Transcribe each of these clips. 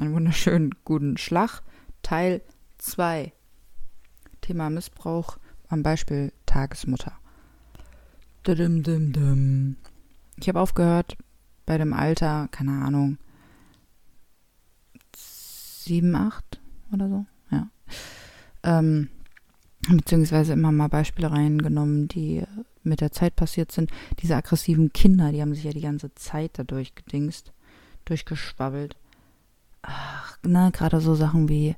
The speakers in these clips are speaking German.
einen wunderschönen guten Schlag, Teil 2. Thema Missbrauch am Beispiel Tagesmutter. Ich habe aufgehört bei dem Alter, keine Ahnung, 7, 8 oder so, ja. Ähm, beziehungsweise immer mal Beispiele reingenommen, die mit der Zeit passiert sind. Diese aggressiven Kinder, die haben sich ja die ganze Zeit dadurch gedingst, durchgeschwabbelt. Ach, ne, gerade so Sachen wie,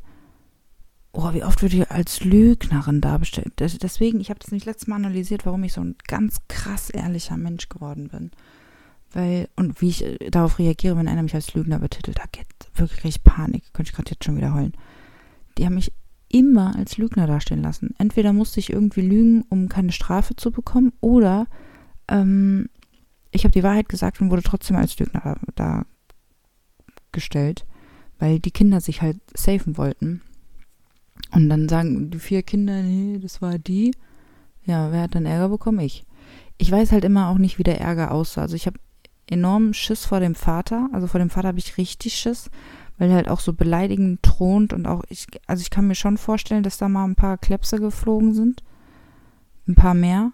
oh, wie oft wird ich als Lügnerin dargestellt. Deswegen, ich habe das nicht letztes Mal analysiert, warum ich so ein ganz krass ehrlicher Mensch geworden bin. Weil, und wie ich äh, darauf reagiere, wenn einer mich als Lügner betitelt, da geht wirklich Panik. Könnte ich gerade jetzt schon wieder heulen. Die haben mich immer als Lügner dastehen lassen. Entweder musste ich irgendwie lügen, um keine Strafe zu bekommen, oder ähm, ich habe die Wahrheit gesagt und wurde trotzdem als Lügner dargestellt, weil die Kinder sich halt safen wollten. Und dann sagen die vier Kinder, nee, das war die. Ja, wer hat dann Ärger bekommen? Ich. Ich weiß halt immer auch nicht, wie der Ärger aussah. Also ich habe enormen Schiss vor dem Vater. Also vor dem Vater habe ich richtig Schiss weil er halt auch so beleidigend thront und auch ich, also ich kann mir schon vorstellen, dass da mal ein paar Klepse geflogen sind. Ein paar mehr.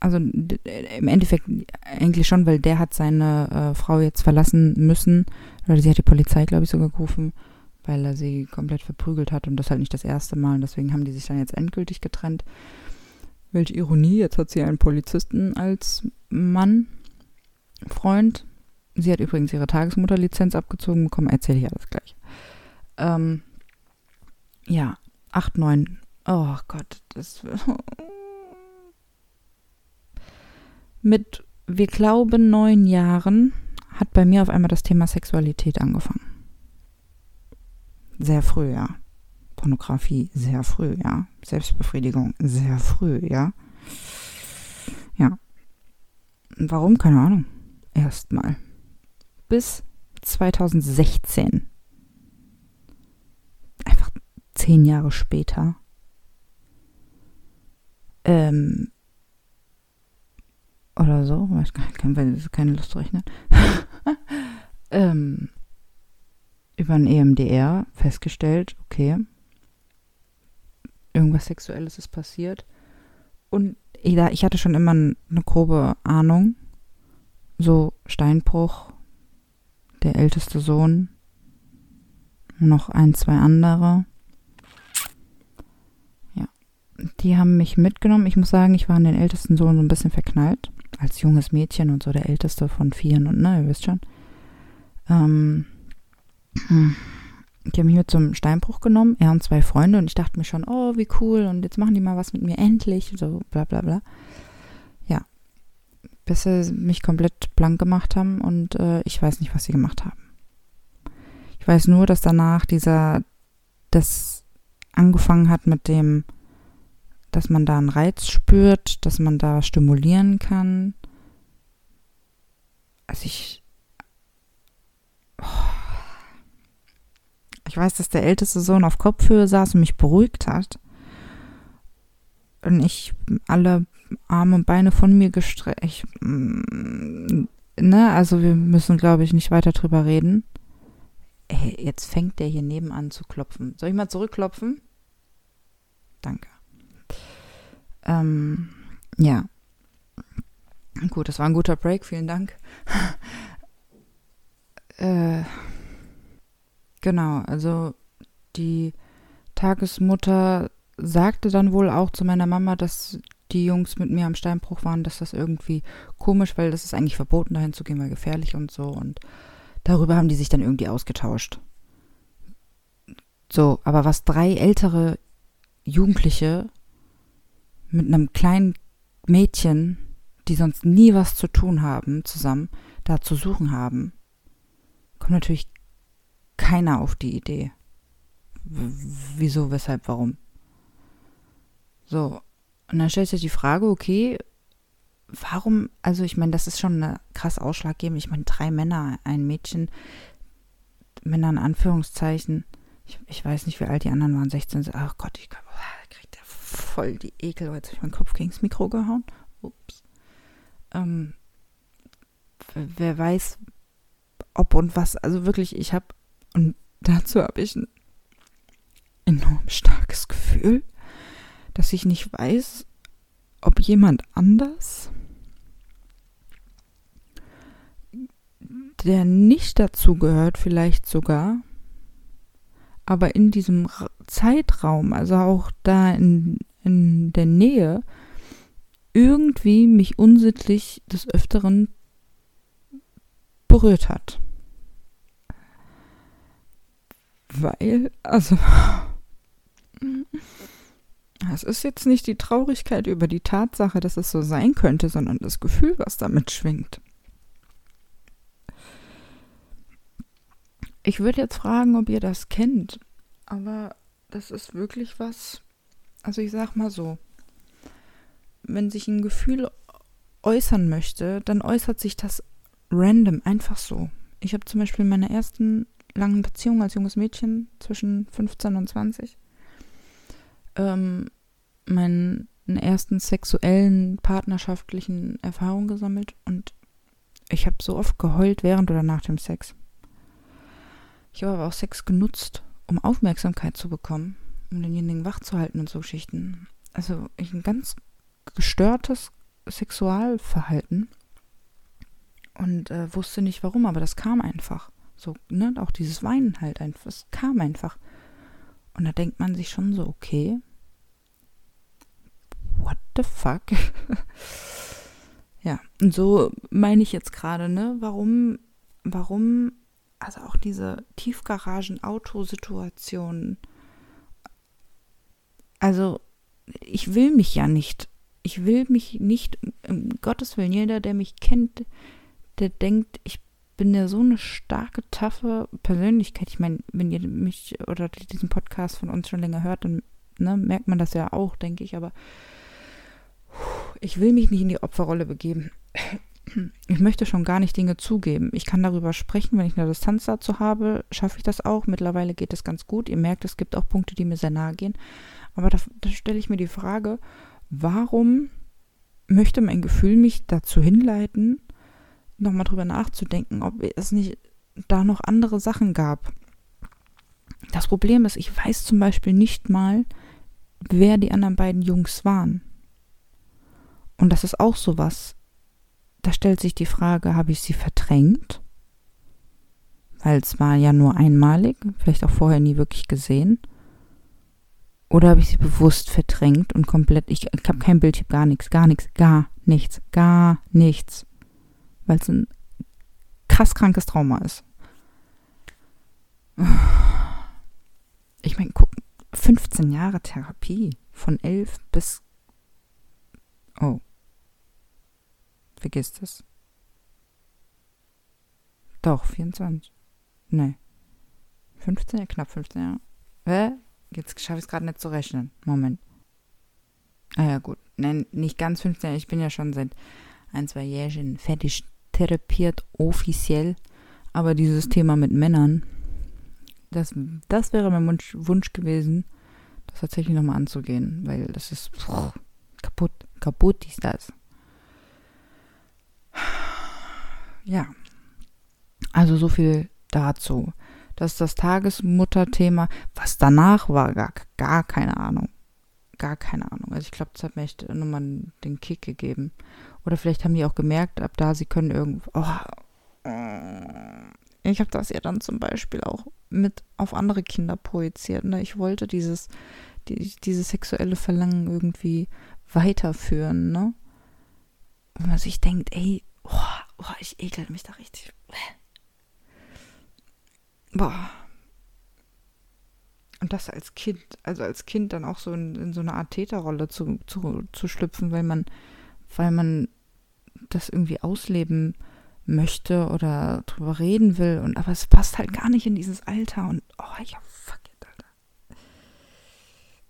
Also im Endeffekt eigentlich schon, weil der hat seine äh, Frau jetzt verlassen müssen. Oder sie hat die Polizei, glaube ich, sogar gerufen, weil er sie komplett verprügelt hat und das halt nicht das erste Mal. Und deswegen haben die sich dann jetzt endgültig getrennt. Welche Ironie, jetzt hat sie einen Polizisten als Mann, Freund. Sie hat übrigens ihre Tagesmutterlizenz abgezogen bekommen, erzähle ich alles gleich. Ähm, ja, 8, 9. Oh Gott, das. Mit, wir glauben, neun Jahren hat bei mir auf einmal das Thema Sexualität angefangen. Sehr früh, ja. Pornografie, sehr früh, ja. Selbstbefriedigung, sehr früh, ja. Ja. Warum? Keine Ahnung. Erstmal bis 2016. Einfach zehn Jahre später. Ähm, oder so, gar nicht, keine Lust rechnen. ähm, über ein EMDR festgestellt, okay, irgendwas Sexuelles ist passiert. Und ich hatte schon immer eine grobe Ahnung, so Steinbruch, der älteste Sohn, noch ein, zwei andere. Ja, die haben mich mitgenommen. Ich muss sagen, ich war an den ältesten Sohn so ein bisschen verknallt. Als junges Mädchen und so der älteste von vieren und ne, ihr wisst schon. Ähm, die haben mich mit zum Steinbruch genommen, er und zwei Freunde und ich dachte mir schon, oh, wie cool und jetzt machen die mal was mit mir endlich, so bla bla bla bis sie mich komplett blank gemacht haben und äh, ich weiß nicht, was sie gemacht haben. Ich weiß nur, dass danach dieser, das angefangen hat mit dem, dass man da einen Reiz spürt, dass man da stimulieren kann. Also ich, oh, ich weiß, dass der älteste Sohn auf Kopfhöhe saß und mich beruhigt hat. Und ich alle Arme und Beine von mir gestreckt. Mm, ne, also wir müssen, glaube ich, nicht weiter drüber reden. Ey, jetzt fängt der hier nebenan zu klopfen. Soll ich mal zurückklopfen? Danke. Ähm, ja. Gut, das war ein guter Break, vielen Dank. äh, genau, also die Tagesmutter sagte dann wohl auch zu meiner Mama, dass die Jungs mit mir am Steinbruch waren, dass das irgendwie komisch, weil das ist eigentlich verboten, dahin zu gehen, weil gefährlich und so. Und darüber haben die sich dann irgendwie ausgetauscht. So, aber was drei ältere Jugendliche mit einem kleinen Mädchen, die sonst nie was zu tun haben, zusammen da zu suchen haben, kommt natürlich keiner auf die Idee. W wieso, weshalb, warum? So, und dann stellt sich die Frage, okay, warum, also ich meine, das ist schon krass ausschlaggebend. Ich meine, drei Männer, ein Mädchen, Männer in Anführungszeichen. Ich, ich weiß nicht, wie alt die anderen waren, 16. Ach Gott, ich der voll die Ekel. Jetzt habe ich meinen Kopf gegen das Mikro gehauen. Ups. Ähm, wer weiß, ob und was. Also wirklich, ich habe, und dazu habe ich ein enorm starkes Gefühl, dass ich nicht weiß, ob jemand anders, der nicht dazu gehört, vielleicht sogar, aber in diesem Zeitraum, also auch da in, in der Nähe, irgendwie mich unsittlich des Öfteren berührt hat. Weil, also, es ist jetzt nicht die Traurigkeit über die Tatsache, dass es so sein könnte, sondern das Gefühl, was damit schwingt. Ich würde jetzt fragen, ob ihr das kennt, aber das ist wirklich was. Also ich sag mal so, wenn sich ein Gefühl äußern möchte, dann äußert sich das random, einfach so. Ich habe zum Beispiel in meiner ersten langen Beziehung als junges Mädchen zwischen 15 und 20 ähm, meinen ersten sexuellen, partnerschaftlichen Erfahrungen gesammelt und ich habe so oft geheult während oder nach dem Sex. Ich habe aber auch Sex genutzt, um Aufmerksamkeit zu bekommen, um denjenigen wach zu halten und so Geschichten. Also ich ein ganz gestörtes Sexualverhalten und äh, wusste nicht warum, aber das kam einfach. So, ne, auch dieses Weinen halt einfach, es kam einfach. Und da denkt man sich schon so, okay, what the fuck? ja, und so meine ich jetzt gerade, ne, warum, warum, also auch diese Tiefgaragen-Autosituationen, also ich will mich ja nicht, ich will mich nicht, um Gottes Willen, jeder, der mich kennt, der denkt, ich bin ja so eine starke, taffe Persönlichkeit. Ich meine, wenn ihr mich oder diesen Podcast von uns schon länger hört, dann ne, merkt man das ja auch, denke ich. Aber ich will mich nicht in die Opferrolle begeben. Ich möchte schon gar nicht Dinge zugeben. Ich kann darüber sprechen, wenn ich eine Distanz dazu habe, schaffe ich das auch. Mittlerweile geht es ganz gut. Ihr merkt, es gibt auch Punkte, die mir sehr nahe gehen. Aber da, da stelle ich mir die Frage, warum möchte mein Gefühl mich dazu hinleiten, nochmal drüber nachzudenken, ob es nicht da noch andere Sachen gab. Das Problem ist, ich weiß zum Beispiel nicht mal, wer die anderen beiden Jungs waren. Und das ist auch sowas. Da stellt sich die Frage, habe ich sie verdrängt? Weil es war ja nur einmalig, vielleicht auch vorher nie wirklich gesehen. Oder habe ich sie bewusst verdrängt und komplett, ich, ich habe kein Bild, ich habe gar nichts, gar nichts, gar nichts, gar nichts weil es ein krass krankes Trauma ist. Ich meine, guck, 15 Jahre Therapie von 11 bis. Oh. Vergiss das. Doch, 24. Nee. 15, knapp 15 Jahre. Hä? Jetzt schaffe ich es gerade nicht zu rechnen. Moment. Ah ja, gut. Nein, nicht ganz 15 Jahre. Ich bin ja schon seit ein, zwei Jährchen fertig therapiert offiziell, aber dieses Thema mit Männern, das, das wäre mein Wunsch, Wunsch gewesen, das tatsächlich nochmal anzugehen, weil das ist pff, kaputt, kaputt ist das. Ja, also so viel dazu. Das ist das Tagesmutterthema. Was danach war, gar, gar keine Ahnung. Gar keine Ahnung. Also ich glaube, das hat mir echt nochmal den Kick gegeben. Oder vielleicht haben die auch gemerkt, ab da sie können irgendwo. Oh, ich habe das ja dann zum Beispiel auch mit auf andere Kinder projiziert. Ne? Ich wollte dieses, die, dieses sexuelle Verlangen irgendwie weiterführen, ne? Wo man sich denkt, ey, oh, oh, ich ekel mich da richtig. Boah. Und das als Kind, also als Kind dann auch so in, in so eine Art Täterrolle zu, zu, zu schlüpfen, weil man, weil man das irgendwie ausleben möchte oder drüber reden will. Und aber es passt halt gar nicht in dieses Alter. Und oh ja, fuck it, Alter. Das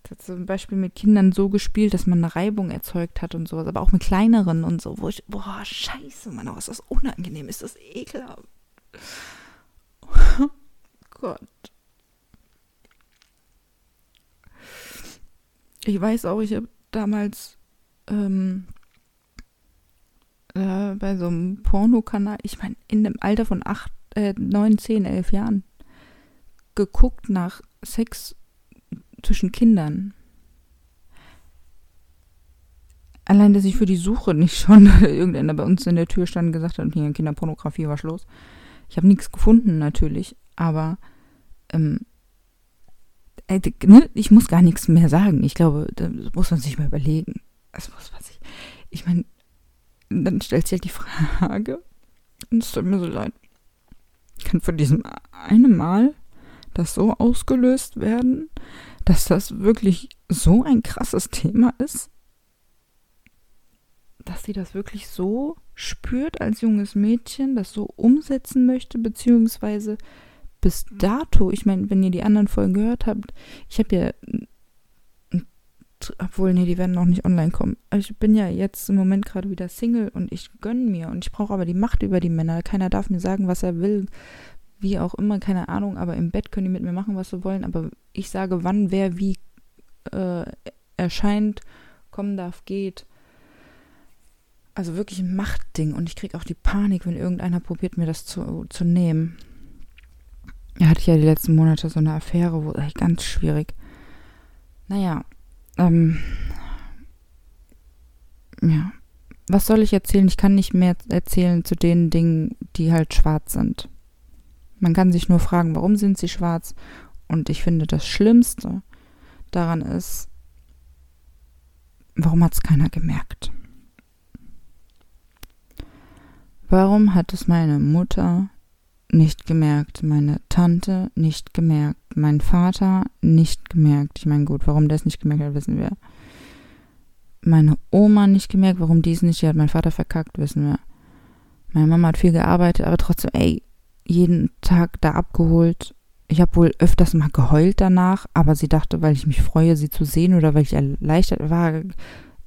hat zum Beispiel mit Kindern so gespielt, dass man eine Reibung erzeugt hat und sowas, aber auch mit kleineren und so, wo ich, boah, scheiße, Mann, oh, ist das unangenehm, ist das ekelhaft. Oh Gott. Ich weiß auch, ich habe damals ähm, äh, bei so einem Pornokanal, ich meine, in dem Alter von 8, äh, 9, 10, 11 Jahren, geguckt nach Sex zwischen Kindern. Allein, dass ich für die Suche nicht schon irgendeiner bei uns in der Tür stand und gesagt hat, hier Kinderpornografie war Schluss. Ich habe nichts gefunden natürlich, aber ähm, äh, ne, ich muss gar nichts mehr sagen. Ich glaube, da muss man sich mal überlegen. Das muss man sich. Ich meine, dann stellt sich halt die Frage, und es tut mir so leid, kann von diesem einen Mal das so ausgelöst werden, dass das wirklich so ein krasses Thema ist, dass sie das wirklich so spürt als junges Mädchen, das so umsetzen möchte, beziehungsweise bis dato, ich meine, wenn ihr die anderen Folgen gehört habt, ich habe ja, obwohl, nee, die werden noch nicht online kommen. Ich bin ja jetzt im Moment gerade wieder Single und ich gönne mir und ich brauche aber die Macht über die Männer. Keiner darf mir sagen, was er will, wie auch immer, keine Ahnung, aber im Bett können die mit mir machen, was sie wollen, aber ich sage, wann, wer, wie äh, erscheint, kommen darf, geht. Also wirklich ein Machtding und ich kriege auch die Panik, wenn irgendeiner probiert, mir das zu, zu nehmen. Er hatte ja die letzten Monate so eine Affäre, wo echt ganz schwierig. Naja, ähm, ja. Was soll ich erzählen? Ich kann nicht mehr erzählen zu den Dingen, die halt schwarz sind. Man kann sich nur fragen, warum sind sie schwarz? Und ich finde, das Schlimmste daran ist, warum hat es keiner gemerkt? Warum hat es meine Mutter nicht gemerkt, meine Tante nicht gemerkt, mein Vater nicht gemerkt. Ich meine, gut, warum der es nicht gemerkt hat, wissen wir. Meine Oma nicht gemerkt, warum die es nicht, die hat mein Vater verkackt, wissen wir. Meine Mama hat viel gearbeitet, aber trotzdem, ey, jeden Tag da abgeholt. Ich habe wohl öfters mal geheult danach, aber sie dachte, weil ich mich freue, sie zu sehen oder weil ich erleichtert war,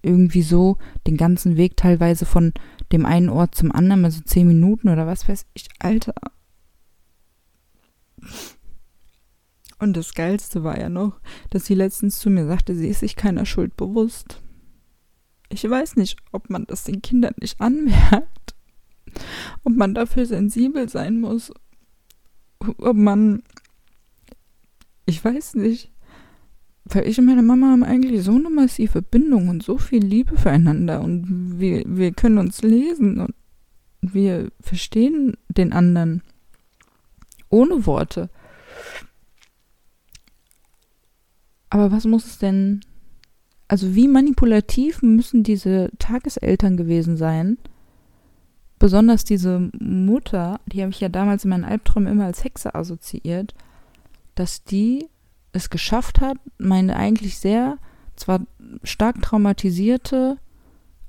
irgendwie so den ganzen Weg teilweise von dem einen Ort zum anderen, also zehn Minuten oder was weiß ich, Alter. Und das Geilste war ja noch, dass sie letztens zu mir sagte, sie ist sich keiner Schuld bewusst. Ich weiß nicht, ob man das den Kindern nicht anmerkt, ob man dafür sensibel sein muss, ob man, ich weiß nicht, weil ich und meine Mama haben eigentlich so eine massive Bindung und so viel Liebe füreinander und wir, wir können uns lesen und wir verstehen den anderen ohne Worte. Aber was muss es denn, also wie manipulativ müssen diese Tageseltern gewesen sein? Besonders diese Mutter, die habe ich ja damals in meinen Albträumen immer als Hexe assoziiert, dass die es geschafft hat, meine eigentlich sehr, zwar stark traumatisierte,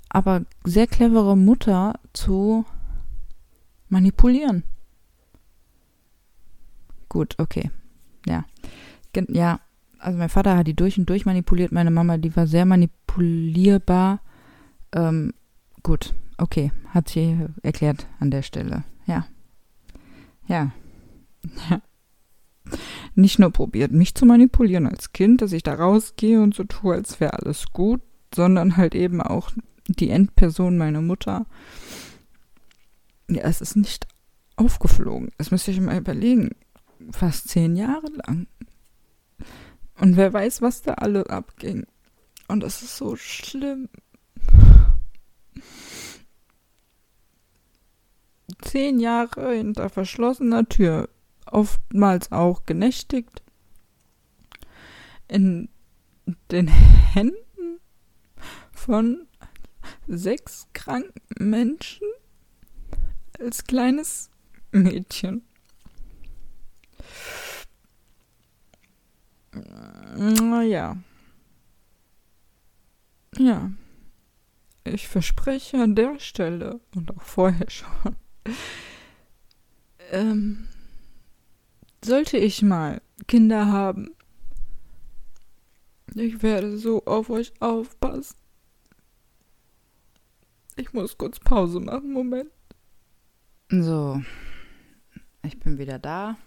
aber sehr clevere Mutter zu manipulieren. Gut, okay. Ja. Ja, also mein Vater hat die durch und durch manipuliert, meine Mama, die war sehr manipulierbar. Ähm, gut, okay, hat sie erklärt an der Stelle. Ja. Ja. Ja. Nicht nur probiert, mich zu manipulieren als Kind, dass ich da rausgehe und so tue, als wäre alles gut, sondern halt eben auch die Endperson, meine Mutter. Ja, es ist nicht aufgeflogen. Das müsst ihr euch mal überlegen fast zehn Jahre lang. Und wer weiß, was da alle abging. Und das ist so schlimm. Zehn Jahre hinter verschlossener Tür, oftmals auch genächtigt, in den Händen von sechs kranken Menschen als kleines Mädchen. Naja. Ja. Ich verspreche an der Stelle und auch vorher schon. Ähm, sollte ich mal Kinder haben, ich werde so auf euch aufpassen. Ich muss kurz Pause machen, Moment. So, ich bin wieder da.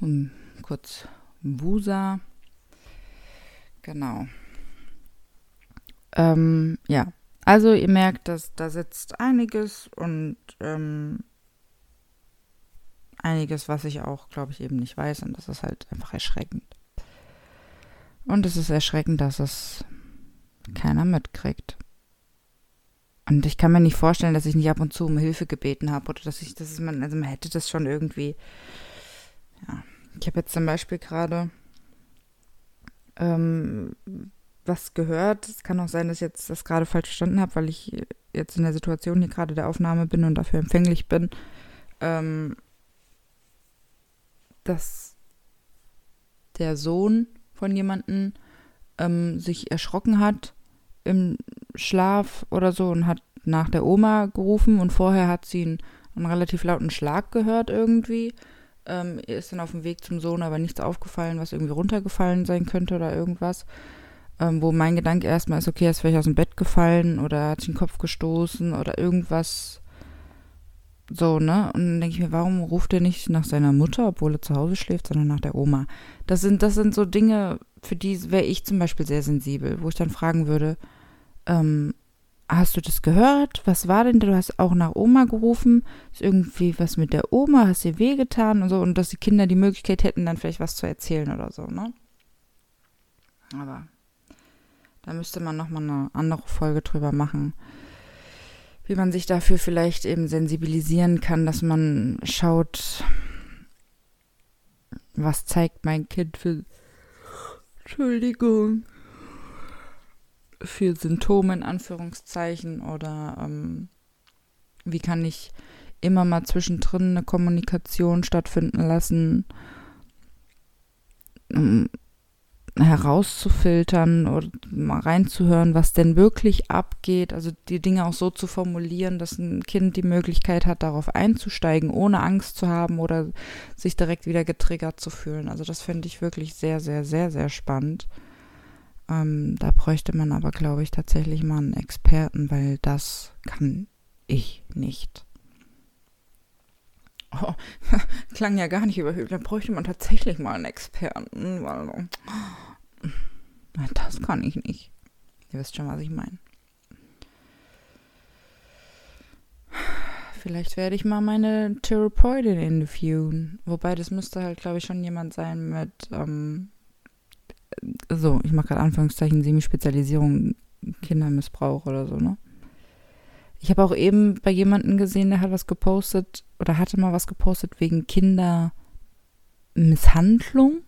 Um, kurz Busa. Genau. Ähm, ja, also ihr merkt, dass da sitzt einiges und ähm, einiges, was ich auch, glaube ich, eben nicht weiß und das ist halt einfach erschreckend. Und es ist erschreckend, dass es keiner mitkriegt. Und ich kann mir nicht vorstellen, dass ich nicht ab und zu um Hilfe gebeten habe oder dass ich, das ist man, also man hätte das schon irgendwie. Ja, ich habe jetzt zum Beispiel gerade ähm, was gehört. Es kann auch sein, dass ich jetzt das gerade falsch verstanden habe, weil ich jetzt in der Situation hier gerade der Aufnahme bin und dafür empfänglich bin, ähm, dass der Sohn von jemandem ähm, sich erschrocken hat im Schlaf oder so und hat nach der Oma gerufen und vorher hat sie einen, einen relativ lauten Schlag gehört irgendwie. Ähm, ist dann auf dem Weg zum Sohn aber nichts aufgefallen, was irgendwie runtergefallen sein könnte oder irgendwas ähm, wo mein Gedanke erstmal ist, okay, er ist vielleicht aus dem Bett gefallen oder hat sich den Kopf gestoßen oder irgendwas so, ne? Und dann denke ich mir, warum ruft er nicht nach seiner Mutter, obwohl er zu Hause schläft, sondern nach der Oma? Das sind, das sind so Dinge, für die wäre ich zum Beispiel sehr sensibel, wo ich dann fragen würde, ähm, hast du das gehört? Was war denn? Du hast auch nach Oma gerufen. Ist irgendwie was mit der Oma? Hast dir wehgetan und so? Und dass die Kinder die Möglichkeit hätten, dann vielleicht was zu erzählen oder so, ne? Aber da müsste man nochmal eine andere Folge drüber machen. Wie man sich dafür vielleicht eben sensibilisieren kann, dass man schaut, was zeigt mein Kind für Entschuldigung für Symptome in Anführungszeichen oder ähm, wie kann ich immer mal zwischendrin eine Kommunikation stattfinden lassen, herauszufiltern oder mal reinzuhören, was denn wirklich abgeht. Also die Dinge auch so zu formulieren, dass ein Kind die Möglichkeit hat, darauf einzusteigen, ohne Angst zu haben oder sich direkt wieder getriggert zu fühlen. Also das finde ich wirklich sehr, sehr, sehr, sehr spannend. Ähm, da bräuchte man aber, glaube ich, tatsächlich mal einen Experten, weil das kann ich nicht. Oh, klang ja gar nicht überhöht. Da bräuchte man tatsächlich mal einen Experten. Weil, das kann ich nicht. Ihr wisst schon, was ich meine. Vielleicht werde ich mal meine Therapeutin interviewen. Wobei, das müsste halt, glaube ich, schon jemand sein mit, ähm, so, ich mache gerade Anführungszeichen, Semispezialisierung Kindermissbrauch oder so, ne? Ich habe auch eben bei jemandem gesehen, der hat was gepostet oder hatte mal was gepostet wegen Kindermisshandlung.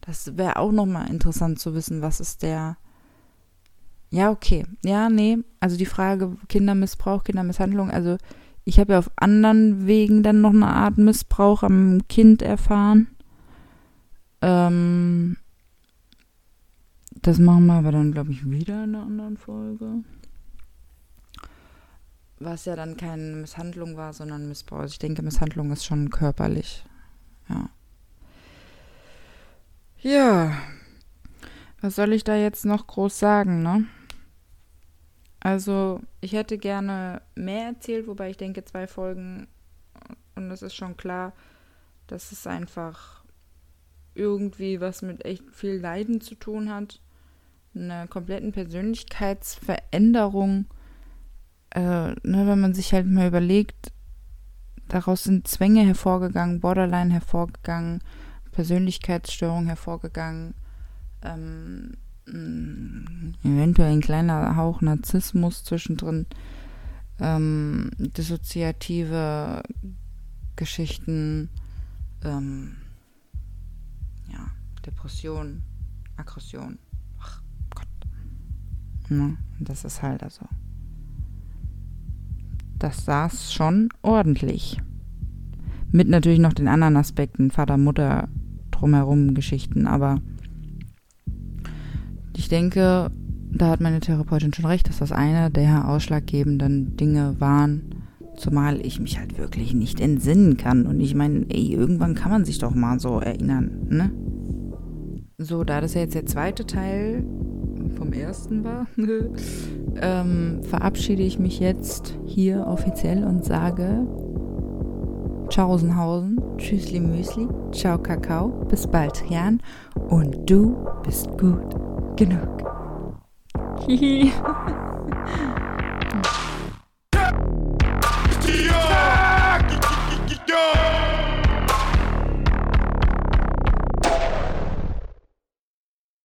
Das wäre auch nochmal interessant zu wissen, was ist der. Ja, okay. Ja, nee. Also die Frage Kindermissbrauch, Kindermisshandlung. Also ich habe ja auf anderen Wegen dann noch eine Art Missbrauch am Kind erfahren. Ähm, das machen wir aber dann, glaube ich, wieder in einer anderen Folge was ja dann keine Misshandlung war, sondern Missbrauch. Also ich denke, Misshandlung ist schon körperlich. Ja. Ja. Was soll ich da jetzt noch groß sagen, ne? Also, ich hätte gerne mehr erzählt, wobei ich denke, zwei Folgen und es ist schon klar, dass es einfach irgendwie was mit echt viel Leiden zu tun hat. Eine kompletten Persönlichkeitsveränderung äh, ne, wenn man sich halt mal überlegt, daraus sind Zwänge hervorgegangen, Borderline hervorgegangen, Persönlichkeitsstörung hervorgegangen, ähm, eventuell ein kleiner Hauch Narzissmus zwischendrin, ähm, dissoziative Geschichten, ähm, ja, Depression, Aggression. Ach Gott. Ne? Das ist halt also das saß schon ordentlich. Mit natürlich noch den anderen Aspekten, Vater, Mutter, drumherum Geschichten, aber ich denke, da hat meine Therapeutin schon recht, dass das eine der ausschlaggebenden Dinge waren, zumal ich mich halt wirklich nicht entsinnen kann. Und ich meine, ey, irgendwann kann man sich doch mal so erinnern, ne? So, da das ja jetzt der zweite Teil vom ersten war, ähm, verabschiede ich mich jetzt hier offiziell und sage Tschaußenhausen, Tschüssli Müsli, Ciao Kakao, bis bald Jan und du bist gut genug. Hihi.